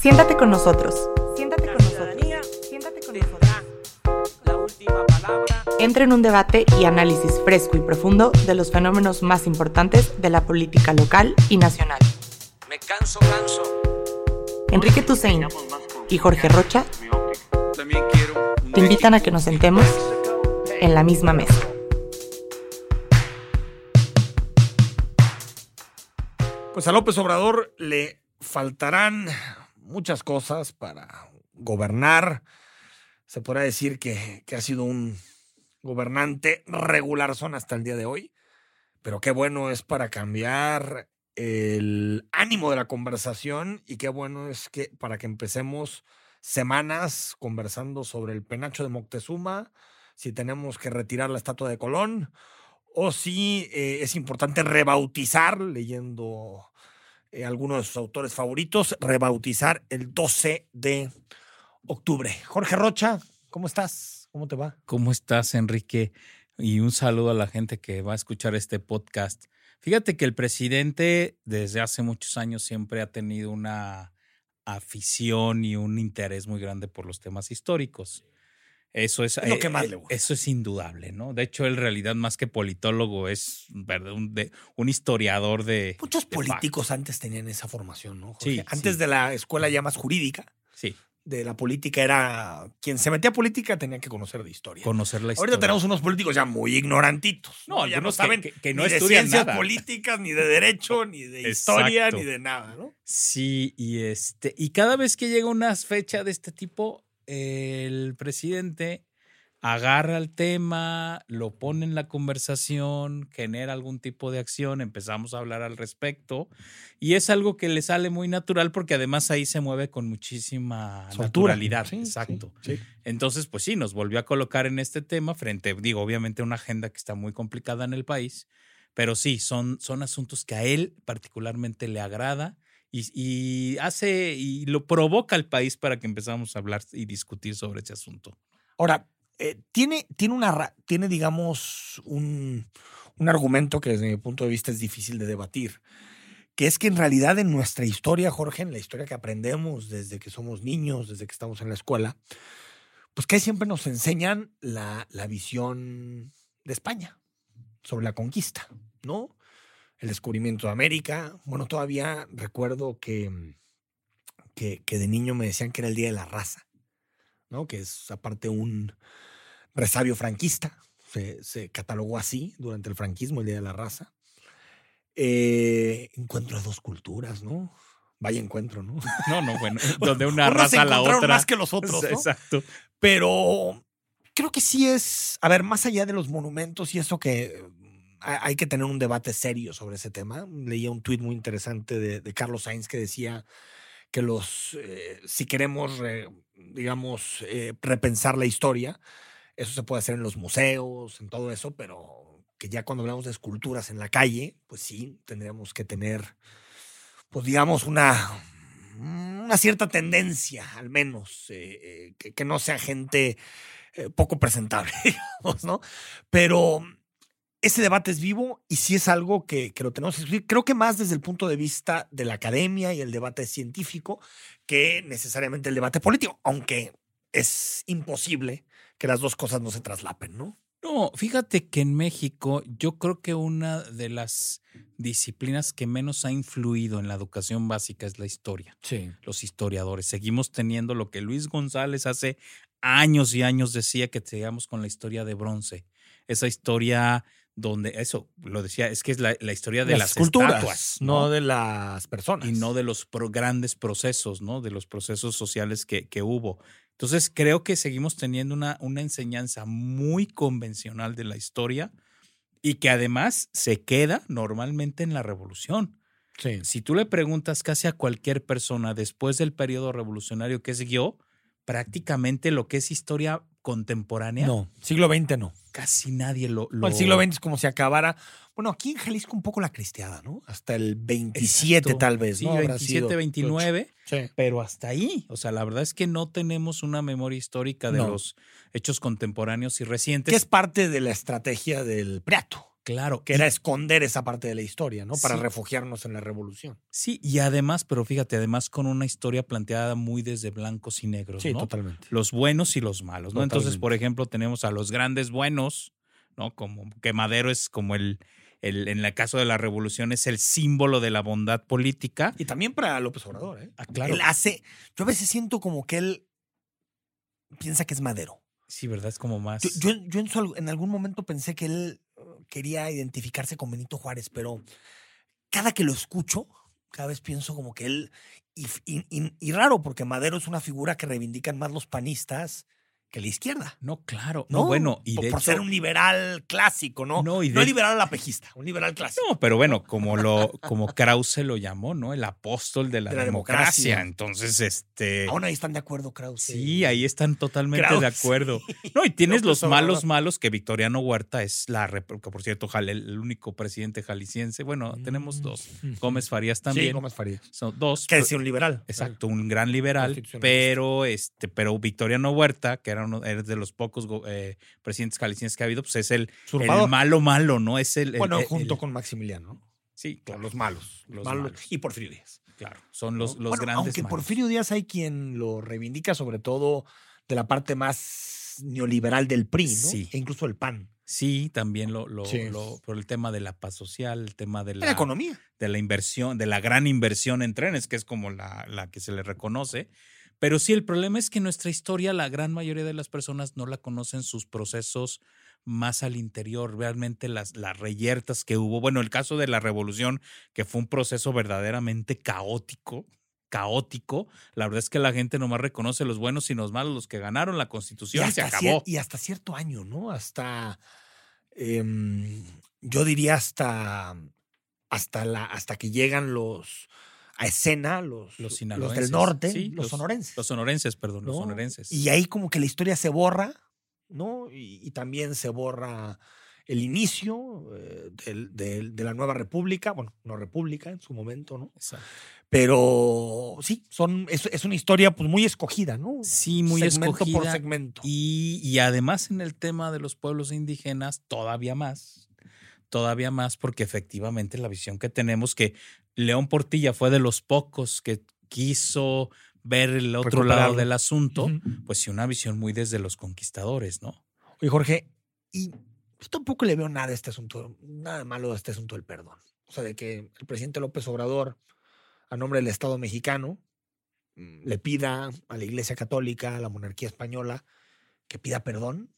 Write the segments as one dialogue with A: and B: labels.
A: Siéntate con nosotros. Siéntate con nosotros. Siéntate con nosotros.
B: La última palabra.
A: Entra en un debate y análisis fresco y profundo de los fenómenos más importantes de la política local y nacional.
B: Me canso, canso.
A: Enrique Tusein y Jorge Rocha te invitan a que nos sentemos en la misma mesa.
C: Pues a López Obrador le faltarán muchas cosas para gobernar. Se podrá decir que, que ha sido un gobernante regular son hasta el día de hoy, pero qué bueno es para cambiar el ánimo de la conversación y qué bueno es que para que empecemos semanas conversando sobre el penacho de Moctezuma, si tenemos que retirar la estatua de Colón o si eh, es importante rebautizar, leyendo eh, algunos de sus autores favoritos, rebautizar el 12 de octubre. Jorge Rocha, ¿cómo estás? ¿Cómo te va?
D: ¿Cómo estás, Enrique? Y un saludo a la gente que va a escuchar este podcast. Fíjate que el presidente desde hace muchos años siempre ha tenido una afición y un interés muy grande por los temas históricos. Eso es,
C: Es lo que
D: eh,
C: más
D: eh,
C: le gusta.
D: Eso es indudable, ¿no? De hecho, él en realidad más que politólogo es ¿verdad? Un, de- un historiador de
C: Muchos
D: de
C: políticos antes tenían esa formación, ¿no? Jorge?
D: Sí,
C: antes
D: sí.
C: de la escuela ya más jurídica,
D: Sí,
C: de la política era quien se metía a política tenía que conocer de historia.
D: conocer la historia.
C: Ahorita tenemos unos políticos ya muy ignorantitos.
D: No,
C: ya no
D: que-
C: saben
D: que- que no
C: ni de
D: estudian
C: ciencias
D: nada.
C: políticas, ni de derecho, ni de historia,
D: Exacto.
C: ni de nada, ¿no?
D: Sí, y este, y cada vez que llega una fecha de este tipo, el presidente agarra el tema, lo pone en la conversación, genera algún tipo de acción, empezamos a hablar al respecto, y es algo que le sale muy natural porque además ahí se mueve con muchísima
C: Soltura.
D: naturalidad.
C: Sí, sí,
D: exacto.
C: sí.
D: Entonces, pues sí, nos volvió a colocar en este tema frente, digo, obviamente una agenda que está muy complicada en el país, pero sí, son, son asuntos que a él particularmente le agrada y, hace y lo provoca al país para que empezamos a hablar y discutir sobre ese asunto.
C: Ahora, eh, tiene, tiene, una, tiene, digamos, un, un argumento que desde mi punto de vista es difícil de debatir, que es que en realidad en nuestra historia, Jorge, en la historia que aprendemos desde que somos niños, desde que estamos en la escuela, pues que siempre nos enseñan la, la visión de España sobre la conquista, ¿no? El descubrimiento de América. Bueno, todavía recuerdo que, que, que de niño me decían que era el Día de la Raza. ¿no? que es aparte un resabio franquista, se, se catalogó así durante el franquismo, el Día de la Raza. Eh, encuentro de dos culturas, ¿no? Vaya encuentro, ¿no?
D: No, no, bueno, donde una
C: Unos
D: raza a la otra.
C: más que los otros, ¿no?
D: Exacto.
C: Pero creo que sí es, a ver, más allá de los monumentos y eso que mm, hay que tener un debate serio sobre ese tema. Leía un tuit muy interesante de, Carlos Sainz que decía que los, eh, si queremos, re- digamos, eh, repensar la historia, eso se puede hacer en los museos, en todo eso, pero que ya cuando hablamos de esculturas en la calle, pues sí, tendríamos que tener, pues digamos, una, una cierta tendencia, al menos, eh, que, que no sea gente poco presentable, digamos, ¿no? Pero ese debate es vivo y sí es algo que, que lo tenemos que discutir. Creo que más desde el punto de vista de la academia y el debate científico que necesariamente el debate político, aunque es imposible que las dos cosas no se traslapen, ¿no?
D: No, fíjate que en México yo creo que una de las disciplinas que menos ha influido en la educación básica es la historia.
C: Sí.
D: Los historiadores. Seguimos teniendo lo que Luis González hace años y años decía que teníamos con la historia de bronce. Esa historia donde, eso lo decía, es que es la, la historia de las,
C: esculturas,
D: estatuas,
C: no de las personas.
D: y no de los pro- grandes procesos, ¿no? De los procesos sociales que, que hubo. Entonces, creo que seguimos teniendo una, una enseñanza muy convencional de la historia y que además se queda normalmente en la revolución.
C: Sí.
D: Si tú le preguntas casi a cualquier persona después del periodo revolucionario que siguió, prácticamente lo que es historia contemporánea,
C: No, siglo XX no.
D: casi nadie lo...
C: el siglo XX es como si acabara. Bueno, aquí en Jalisco un poco la cristiada, ¿no? Hasta el 27
D: Exacto.
C: tal vez,
D: Sí,
C: ¿no? Habrá
D: 27,
C: sido.
D: 29.
C: Sí.
D: pero hasta ahí. O sea, la verdad es que no tenemos una memoria histórica de
C: No.
D: los hechos contemporáneos y recientes.
C: Que es parte de la estrategia del Priato.
D: Claro.
C: que era esconder esa parte de la historia, ¿no? Para
D: Sí.
C: refugiarnos en la revolución.
D: Sí, y además, pero fíjate, además con una historia planteada muy desde blancos y negros,
C: Sí,
D: ¿no?
C: totalmente.
D: Los buenos y los malos, ¿no? Entonces, por ejemplo, tenemos a los grandes buenos, ¿no? Como que Madero es como el, el en el caso de la revolución, es el símbolo de la bondad política.
C: Y también para López Obrador, ¿eh?
D: Ah, claro.
C: Él hace. Yo a veces siento como que él piensa que es Madero.
D: Sí, ¿verdad? Es como más.
C: Yo, yo- yo en, su en algún momento pensé que él quería identificarse con Benito Juárez, pero cada que lo escucho, cada vez pienso como que él. Y, raro, porque Madero es una figura que reivindican más los panistas que la izquierda.
D: No, claro.
C: ¿no?
D: No, bueno, y
C: por,
D: de
C: por
D: hecho.
C: ser un liberal clásico, ¿no?
D: No, y
C: no
D: de-
C: liberal apejista, un liberal clásico.
D: No, pero bueno, como lo, como Krause lo llamó, ¿no? El apóstol de la,
C: De la
D: democracia.
C: democracia.
D: Entonces, este.
C: Aún ahí están de acuerdo, Krause.
D: Sí, ahí están totalmente de acuerdo. No, y tienes los malos, malos, que Victoriano Huerta es la, que por cierto, jale- el único presidente jalisciense. Bueno, tenemos dos.
C: Mm.
D: Gómez Farías
C: Sí,
D: también.
C: Gómez Farías.
D: Son dos.
C: Que decía un liberal.
D: Exacto, un gran liberal, pero este, pero Victoriano Huerta, que era uno era de los pocos eh, presidentes jaliscienses que ha habido, pues es el, malo malo, ¿no? Es el, el-
C: Bueno,
D: el-
C: junto con Maximiliano. ¿no?
D: sí, claro,
C: los malos.
D: Los
C: malos.
D: malos.
C: Y Porfirio Díaz.
D: claro, son los, los
C: Bueno,
D: grandes.
C: Aunque
D: malos.
C: Porfirio Díaz hay quien lo reivindica, sobre todo de la parte más neoliberal del PRI, ¿no?
D: Sí.
C: E incluso el PAN.
D: Sí, también lo, lo,
C: Sí.
D: lo- por el tema de la paz social, el tema de
C: La,
D: la,
C: economía.
D: de la inversión, de la gran inversión en trenes, que es como la, la que se le reconoce. Pero sí, el problema es que nuestra historia, la gran mayoría de las personas no la conocen sus procesos más al interior, realmente las, las reyertas que hubo. Bueno, el caso de la revolución, que fue un proceso verdaderamente caótico, caótico. La verdad es que la gente nomás reconoce los buenos y los malos, los que ganaron la constitución y, se acabó.
C: y hasta cierto año, ¿no? Hasta, em, yo diría hasta, hasta, la, hasta que llegan los a escena, los,
D: Los
C: los del norte,
D: Sí,
C: los, sonorenses.
D: Los sonorenses, perdón, los
C: ¿no?
D: sonorenses.
C: Y ahí como que la historia se borra, ¿no? Y, y también se borra el inicio eh, del- del- de la nueva república, bueno, no república en su momento, ¿no?
D: Exacto.
C: Pero sí, son, es, es una historia pues muy escogida, ¿no?
D: Sí, muy
C: segmento por
D: escogida.
C: segmento.
D: Y, y además en el tema de los pueblos indígenas, todavía más, todavía más, porque efectivamente la visión que tenemos, que León Portilla fue de los pocos que quiso ver el otro lado del asunto, pues sí, una visión muy desde los conquistadores, ¿no?
C: Oye, Jorge, y yo tampoco le veo nada a este asunto, nada malo a este asunto del perdón. O sea, de que el presidente López Obrador, a nombre del Estado mexicano, mm, le pida a la Iglesia Católica, a la monarquía española, que pida perdón.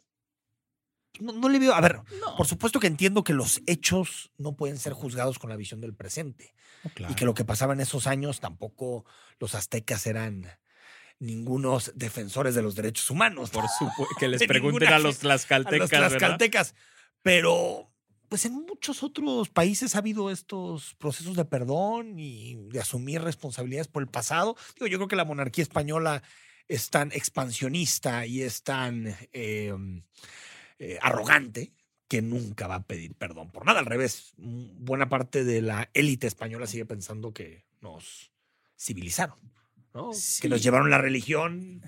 C: No, no le veo, a ver,
D: No,
C: por supuesto que entiendo que los hechos no pueden ser juzgados con la visión del presente y que lo que pasaba en esos años tampoco los aztecas eran ningunos defensores de los derechos humanos.
D: por supuesto, que les pregunten
C: ninguna
D: a los
C: a
D: tlaxcaltecas,
C: los
D: ¿verdad?
C: tlaxcaltecas. Pero, pues en muchos otros países ha habido estos procesos de perdón y de asumir responsabilidades por el pasado. Digo, yo creo que la monarquía española es tan expansionista y es tan eh, eh, arrogante que nunca va a pedir perdón por nada. Al revés, mm, buena parte de la élite española sigue pensando que nos civilizaron, ¿no? Que nos llevaron la religión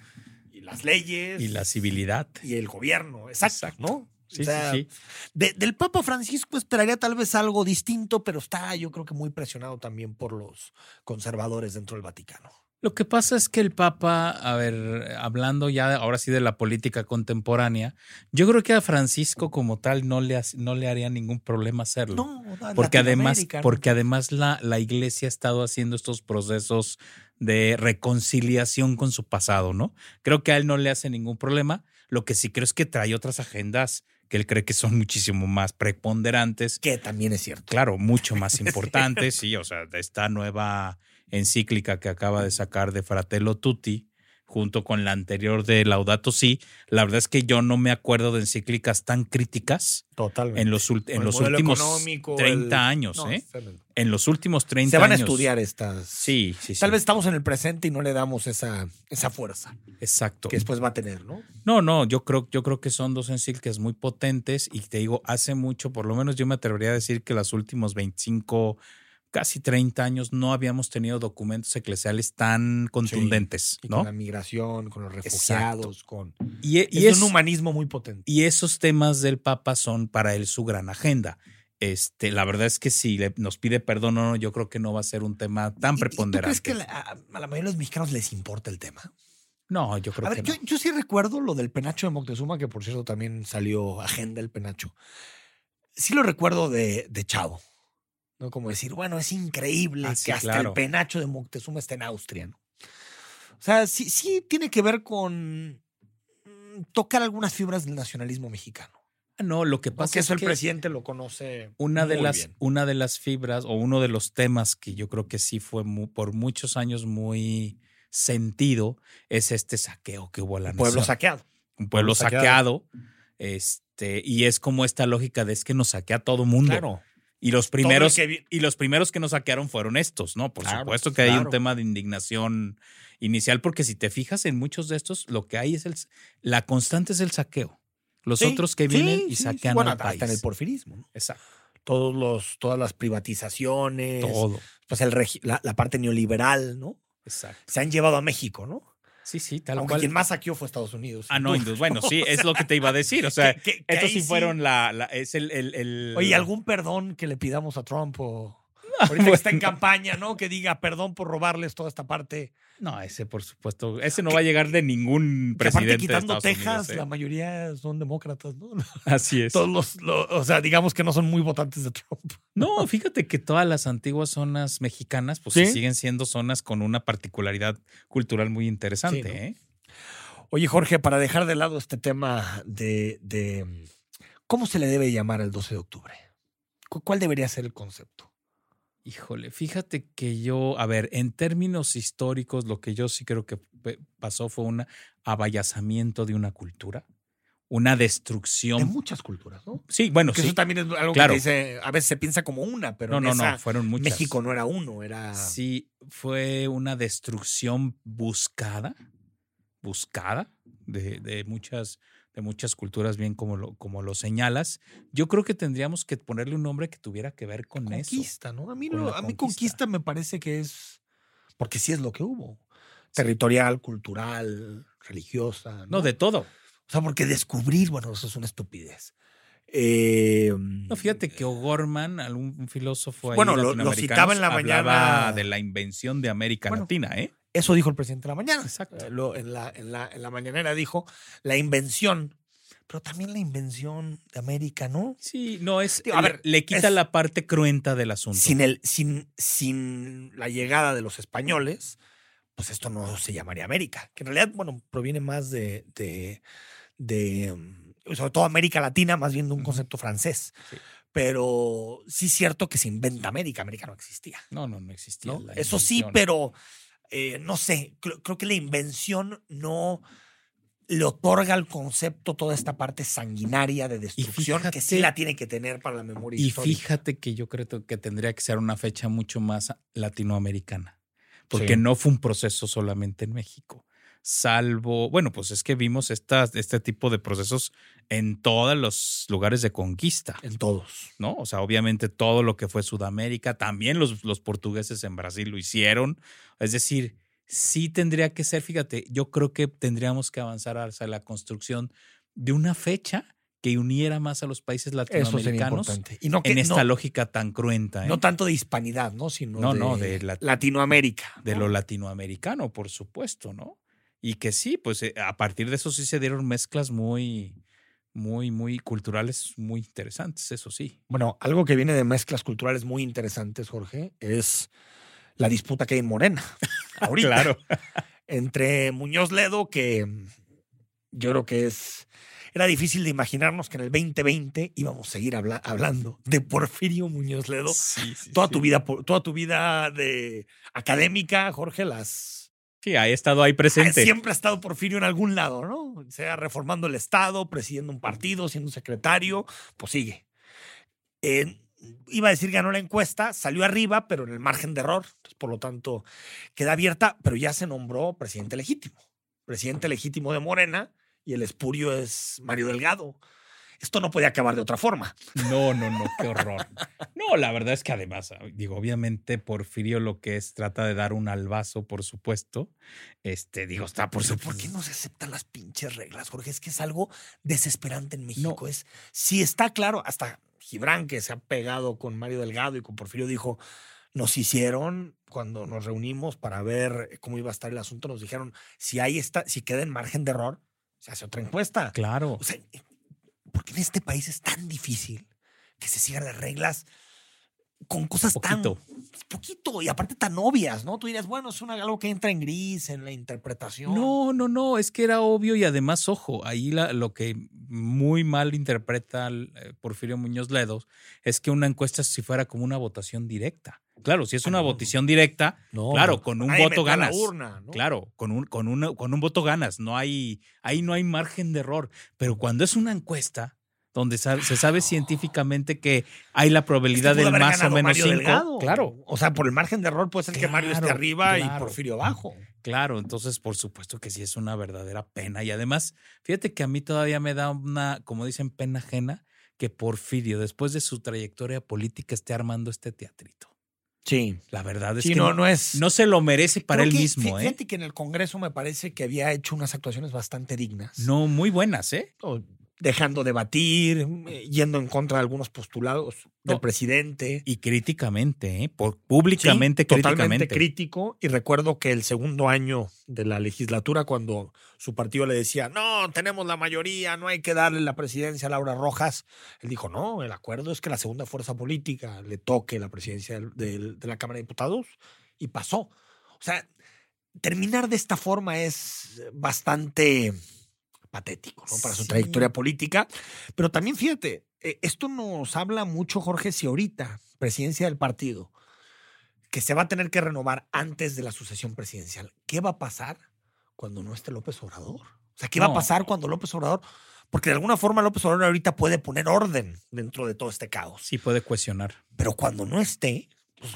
C: y las leyes
D: Y la civilidad.
C: y el gobierno, exacto,
D: Exacto.
C: ¿no?
D: Sí,
C: O sea,
D: sí, sí.
C: de- del Papa Francisco esperaría tal vez algo distinto, pero está yo creo que muy presionado también por los conservadores dentro del Vaticano.
D: Lo que pasa es que el Papa, a ver, hablando ya ahora sí de la política contemporánea, yo creo que a Francisco como tal no le, no le haría ningún problema hacerlo.
C: No,
D: porque además, porque además la, la iglesia ha estado haciendo estos procesos de reconciliación con su pasado, ¿no? Creo que a él no le hace ningún problema. Lo que sí creo es que trae otras agendas que él cree que son muchísimo más preponderantes
C: que también es cierto.
D: claro, mucho más importante, sí, o sea, de esta nueva encíclica que acaba de sacar de Fratello Tutti, junto con la anterior de Laudato Si, la verdad es que yo no me acuerdo de encíclicas tan críticas
C: Totalmente.
D: en los, en últimos
C: económico,
D: 30
C: el-
D: años,
C: No,
D: ¿eh? En los últimos 30
C: Se van a
D: años.
C: estudiar estas.
D: Sí, sí, sí.
C: Tal vez estamos en el presente y no le damos esa, esa fuerza
D: Exacto.
C: que después va a tener, ¿no?
D: No, no, yo creo, yo creo que son dos encíclicas muy potentes y te digo, hace mucho, por lo menos yo me atrevería a decir que los últimos 25, casi 30 años no habíamos tenido documentos eclesiales tan contundentes,
C: Y
D: ¿no?
C: con la migración, con los refugiados, con.
D: Y, e- y
C: es
D: es-
C: un humanismo muy potente.
D: y esos temas del Papa son para él su gran agenda. Este, la verdad es que si le- nos pide perdón o no, yo creo que no va a ser un tema tan
C: ¿Y- y ¿Tú
D: preponderante.
C: crees que la- a, la mayoría de los mexicanos les importa el tema?
D: No, yo creo
C: A ver,
D: que
C: yo,
D: no.
C: yo sí recuerdo lo del penacho de Moctezuma, que por cierto también salió agenda el penacho. Sí lo recuerdo de, de Chavo. ¿No? Como decir, bueno, es increíble
D: Ah, sí,
C: que hasta
D: claro.
C: el penacho de Moctezuma esté en Austria. ¿no? O sea, sí, sí tiene que ver con mm, tocar algunas fibras del nacionalismo mexicano.
D: Ah, No, lo que pasa
C: Porque
D: es
C: eso el
D: que
C: presidente lo conoce
D: una de
C: muy
D: las
C: bien.
D: una de las fibras o uno de los temas que yo creo que sí fue por muchos años muy sentido es este saqueo que hubo a la
C: El pueblo
D: nación.
C: saqueado.
D: un pueblo
C: pueblo saqueado.
D: saqueado. Este, y es como esta lógica de es que nos saquea todo mundo.
C: Claro.
D: Y los primeros
C: que
D: y los primeros que nos saquearon fueron estos, ¿no? Por
C: Claro,
D: supuesto que hay un tema de indignación inicial, porque si te fijas en muchos de estos, lo que hay es el la constante es el saqueo. Los
C: Sí,
D: otros que
C: sí,
D: vienen y
C: sí, sí.
D: saquean
C: Bueno,
D: al país.
C: hasta en el porfirismo. ¿no?
D: Exacto.
C: Todos los, todas las privatizaciones,
D: Todo.
C: pues el la, la parte neoliberal, ¿no?
D: Exacto.
C: Se han llevado a México, ¿no?
D: Sí, sí, tal
C: Aunque
D: cual.
C: quien más saqueó fue Estados Unidos.
D: Ah, no, indud- bueno, sí, es lo que te iba a decir. O sea,
C: Que- que- que
D: estos sí fueron la, la- es el, el, el-
C: Oye, ¿algún perdón que le pidamos a Trump o ahorita
D: bueno.
C: que está en campaña, ¿no? Que diga perdón por robarles toda esta parte.
D: No, ese por supuesto, ese no va a llegar de ningún
C: Que aparte
D: presidente de
C: quitando Texas,
D: Unidos, ¿eh?
C: la mayoría son demócratas, ¿no?
D: Así es.
C: Todos los, lo- o sea, digamos que no son muy votantes de Trump.
D: No, fíjate que todas las antiguas zonas mexicanas, pues siguen siendo zonas con una particularidad cultural muy interesante,
C: Sí, ¿no?
D: ¿eh?
C: Oye, Jorge, para dejar de lado este tema de, de cómo se le debe llamar el 12 de octubre, ¿Cu- ¿cuál debería ser el concepto?
D: Híjole, fíjate que yo, a ver, en términos históricos, lo que yo sí creo que pasó fue un abayazamiento de una cultura, una destrucción.
C: muchas culturas, ¿no?
D: Sí, bueno,
C: Que
D: sí.
C: eso también es algo
D: claro.
C: que dice, a veces se piensa como una, pero
D: No,
C: en
D: no,
C: esa,
D: no, fueron muchas.
C: México no era uno, era...
D: Sí, fue una destrucción buscada, buscada de, de muchas, de muchas culturas, bien como lo, como lo señalas. Yo creo que tendríamos que ponerle un nombre que tuviera que ver con eso.
C: conquista, ¿no? A mí, a mí
D: conquista.
C: conquista me parece que es, porque sí es lo que hubo, territorial, cultural, religiosa.
D: No, de todo.
C: O sea, porque descubrir, bueno, eso es una estupidez. Eh,
D: No, fíjate que O'Gorman, algún filósofo ahí
C: Bueno, lo- citaba en la
D: hablaba
C: mañana.
D: de la invención de América
C: Bueno,
D: Latina, ¿eh?
C: Eso dijo el presidente en la mañana.
D: Exacto.
C: Eh, lo- en, la, en, la, en la mañanera dijo la invención, pero también la invención de América, ¿no?
D: Sí, no es.
C: Digo, a ver,
D: le quita
C: es-
D: la parte cruenta del asunto.
C: Sin, el, sin, sin la llegada de los españoles, pues esto no se llamaría América, que en realidad, bueno, proviene más de, de, de, um, sobre todo América Latina, más bien de un concepto francés.
D: Sí.
C: Pero sí es cierto que se inventa América, América no existía.
D: No, no, no existía.
C: Eso sí, pero eh, no sé, creo, creo que la invención no le otorga al concepto toda esta parte sanguinaria de destrucción que sí la tiene que tener para la memoria
D: Y
C: histórica.
D: fíjate que yo creo que tendría que ser una fecha mucho más latinoamericana, porque
C: Sí.
D: no fue un proceso solamente en México. Salvo, bueno, pues es que vimos esta, este tipo de procesos en todos los lugares de conquista,
C: En todos.
D: ¿no? O sea, obviamente todo lo que fue Sudamérica, también los, los portugueses en Brasil lo hicieron. Es decir, sí tendría que ser, fíjate, yo creo que tendríamos que avanzar hacia la construcción de una fecha que uniera más a los países latinoamericanos.
C: Y no, que,
D: en esta
C: no,
D: lógica tan cruenta, ¿eh?
C: no tanto de hispanidad, ¿no? Sino
D: No,
C: de,
D: no, de la-
C: Latinoamérica.
D: de lo latinoamericano, por supuesto, ¿no? Y que sí, pues eh, a partir de eso sí se dieron mezclas muy, muy, muy culturales, muy interesantes, eso sí.
C: Bueno, algo que viene de mezclas culturales muy interesantes, Jorge, es la disputa que hay en Morena. Ahorita.
D: Claro.
C: Entre Muñoz Ledo, que yo creo que es. Era difícil de imaginarnos que en el 2020 íbamos a seguir habla- hablando de Porfirio Muñoz Ledo.
D: Sí, sí,
C: Toda
D: sí.
C: tu vida, toda tu vida de académica, Jorge, las
D: Sí, ha estado ahí presente.
C: siempre ha estado Porfirio en algún lado, ¿no? Sea reformando el Estado, presidiendo un partido, siendo secretario, pues sigue. Iba a decir ganó la encuesta, salió arriba, pero en el margen de error, por lo tanto queda abierta, pero ya se nombró presidente legítimo. Presidente legítimo de Morena y el espurio es Mario Delgado. Esto no podía acabar de otra forma.
D: No, no, no, qué horror. No, la verdad es que además, digo, obviamente Porfirio lo que es trata de dar un albazo, por supuesto. Este, digo, está por supuesto.
C: ¿por qué no se aceptan las pinches reglas, Jorge? Es que es algo desesperante en México. Es, si está claro, hasta Gibran, que se ha pegado con Mario Delgado y con Porfirio, dijo, nos hicieron cuando nos reunimos para ver cómo iba a estar el asunto, nos dijeron, si ahí está, si queda en margen de error, se hace otra encuesta.
D: Claro.
C: O sea, porque en este país es tan difícil que se sigan las reglas con cosas
D: Poquito.
C: tan poquito y aparte tan obvias, ¿no? Tú dirías, bueno, es una, algo que entra en gris en la interpretación.
D: No, no, no, es que era obvio y además, ojo, ahí la- lo que muy mal interpreta el, eh, Porfirio Muñoz Ledos es que una encuesta si fuera como una votación directa. Claro, si es una votación directa,
C: No,
D: claro, con un voto ganas.
C: urna, ¿no?
D: Claro, con un, con, un, con un voto ganas. No hay, ahí no hay margen de error. Pero cuando es una encuesta donde se sabe científicamente que hay la
C: Es que
D: probabilidad del más o menos
C: Mario
D: cinco.
C: Delgado.
D: Claro,
C: O sea, por el margen de error puede ser que Mario esté
D: Claro,
C: arriba y. Porfirio abajo.
D: Claro, entonces por supuesto que sí es una verdadera pena. Y además, fíjate que a mí todavía me da una, como dicen, pena ajena que Porfirio, después de su trayectoria política, esté armando este teatrito.
C: Sí.
D: La verdad es
C: Sí,
D: que
C: no,
D: no,
C: es.
D: no se lo merece para él
C: que,
D: mismo, ¿eh?
C: Fíjate que en el Congreso me parece que había hecho unas actuaciones bastante dignas.
D: No, muy buenas, ¿eh?
C: Dejando debatir, eh, yendo en contra de algunos postulados del
D: No.
C: presidente.
D: Y críticamente, ¿eh? Por, públicamente,
C: Sí, totalmente
D: críticamente.
C: crítico. Y recuerdo que el segundo año de la legislatura, cuando su partido le decía, no, tenemos la mayoría, no hay que darle la presidencia a Laura Rojas, él dijo, no, el acuerdo es que la segunda fuerza política le toque la presidencia de la Cámara de Diputados y pasó. O sea, terminar de esta forma es bastante patético ¿no? para su
D: Sí.
C: trayectoria política. Pero también fíjate, eh, esto nos habla mucho, Jorge, si ahorita, presidencia del partido, que se va a tener que renovar antes de la sucesión presidencial, ¿qué va a pasar cuando no esté López Obrador? O sea, ¿qué va a pasar cuando López Obrador? Porque de alguna forma López Obrador ahorita puede poner orden dentro de todo este caos.
D: Sí puede cuestionar.
C: Pero cuando no esté, pues,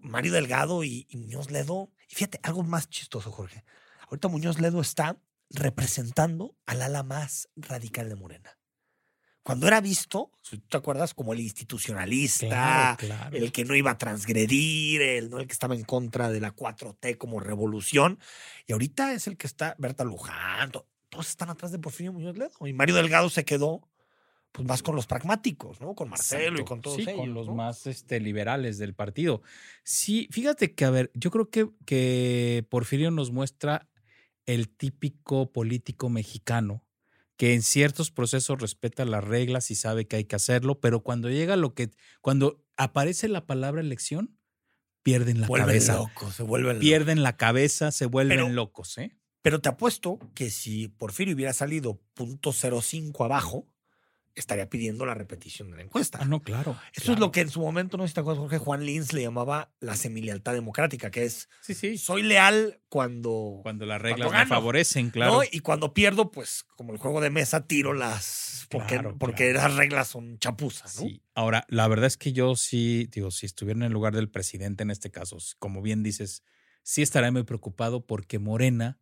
C: Mario Delgado y, y Muñoz Ledo, y fíjate, algo más chistoso, Jorge. Ahorita Muñoz Ledo está representando al ala más radical de Morena. Cuando era visto, si tú te acuerdas, como el institucionalista,
D: Claro, claro.
C: el que no iba a transgredir, el, ¿no? el que estaba en contra de la 4T como revolución. Y ahorita es el que está, Berta Luján, to- todos están atrás de Porfirio Muñoz Ledo. Y Mario Delgado se quedó pues más con los pragmáticos, ¿no? Con Marcelo y con todos
D: sí,
C: ellos.
D: con los
C: ¿no?
D: más este, liberales del partido. Sí, fíjate que, a ver, yo creo que, que Porfirio nos muestra el típico político mexicano que en ciertos procesos respeta las reglas y sabe que hay que hacerlo, pero cuando llega lo que, cuando aparece la palabra elección, pierden la
C: vuelven
D: cabeza.
C: locos, se vuelven locos.
D: Pierden la cabeza, se vuelven
C: Pero-
D: locos, ¿eh?
C: Pero te apuesto que si Porfirio hubiera salido .05 abajo, estaría pidiendo la repetición de la encuesta.
D: Ah, no, claro.
C: Eso es lo que en su momento, no sé si te acuerdas, Jorge, Juan Lins le llamaba la semilealtad democrática, que es
D: Sí, sí.
C: soy leal cuando,
D: Cuando las reglas
C: cuando
D: me favorecen, claro.
C: ¿no? y cuando pierdo, pues como el juego de mesa, tiro las... Porque,
D: Claro,
C: porque
D: claro.
C: las reglas son chapuzas, ¿no?
D: Sí. Ahora, la verdad es que yo sí, digo, si estuviera en el lugar del presidente en este caso, como bien dices, sí estaría muy preocupado porque Morena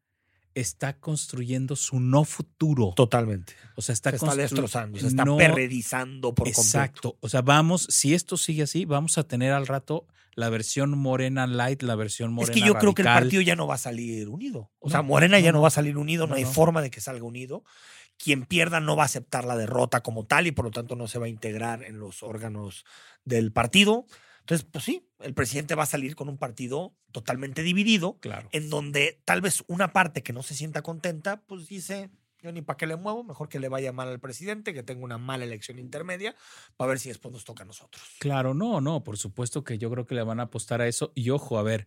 D: está construyendo su no futuro.
C: Totalmente.
D: O sea, está,
C: Se está destrozando, se está
D: no-
C: perredizando por completo.
D: Exacto. O sea, vamos, si esto sigue así, vamos a tener al rato la versión Morena Light, la versión Morena
C: Es que yo creo que el partido ya no va a salir unido. O
D: No,
C: sea, Morena ya
D: no,
C: va a salir unido, no, hay forma de que salga unido. Quien pierda no va a aceptar la derrota como tal y por lo tanto no se va a integrar en los órganos del partido. Entonces, pues sí, el presidente va a salir con un partido totalmente dividido,
D: Claro.
C: en donde tal vez una parte que no se sienta contenta, pues dice, yo ni para qué le muevo, mejor que le vaya mal al presidente, que tenga una mala elección intermedia, para ver si después nos toca a nosotros.
D: Claro, no, no, por supuesto que yo creo que le van a apostar a eso. Y ojo, a ver,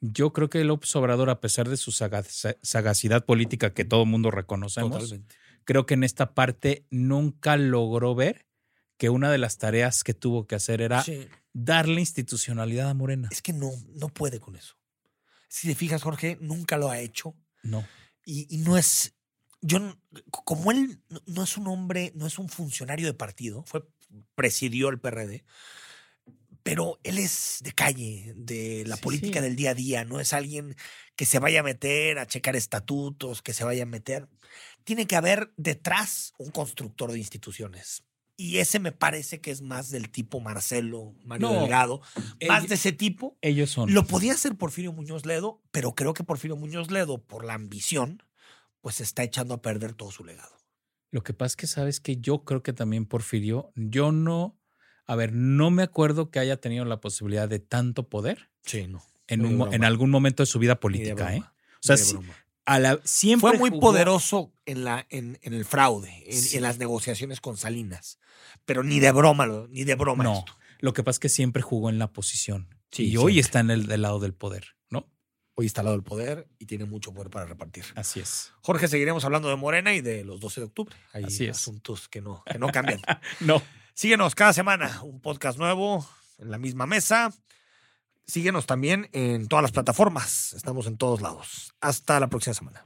D: yo creo que López Obrador, a pesar de su saga- sa- sagacidad política que todo mundo reconocemos,
C: Totalmente.
D: creo que en esta parte nunca logró ver que una de las tareas que tuvo que hacer era
C: Sí.
D: Darle institucionalidad a Morena.
C: Es que no, no puede con eso. Si te fijas, Jorge, nunca lo ha hecho.
D: No,
C: Y, y no es. Yo, como él no- no es un hombre, no es un funcionario de partido, fue, presidió el PRD, pero él es de calle, de la
D: Sí,
C: política
D: sí.
C: del día a día, no es alguien que se vaya a meter a checar estatutos, que se vaya a meter. tiene que haber detrás un constructor de instituciones. Y ese me parece que es más del tipo Marcelo, Mario
D: No,
C: Delgado, más de ese tipo.
D: Ellos son.
C: Lo podía hacer Porfirio Muñoz Ledo, pero creo que Porfirio Muñoz Ledo, por la ambición, pues está echando a perder todo su legado.
D: Lo que pasa es que sabes que yo creo que también Porfirio, yo no, a ver, no me acuerdo que haya tenido la posibilidad de tanto poder
C: Sí, no.
D: en, un en algún momento de su vida política, ¿eh? O sea, sí-. A la, siempre
C: Fue muy
D: jugó-
C: poderoso en, la, en, en el fraude, en,
D: Sí.
C: en las negociaciones con Salinas. Pero ni de broma, lo- ni de broma
D: No,
C: esto.
D: lo que pasa es que siempre jugó en la posición.
C: Sí,
D: y hoy está en el del lado del poder, ¿no?
C: Hoy está al lado del poder y tiene mucho poder para repartir.
D: Así es.
C: Jorge, seguiremos hablando de Morena y de los 12 de octubre. Hay
D: Así es.
C: asuntos que no, que no cambian.
D: No.
C: Síguenos cada semana, un podcast nuevo en la misma mesa. Síguenos también en todas las plataformas. Estamos en todos lados. Hasta la próxima semana.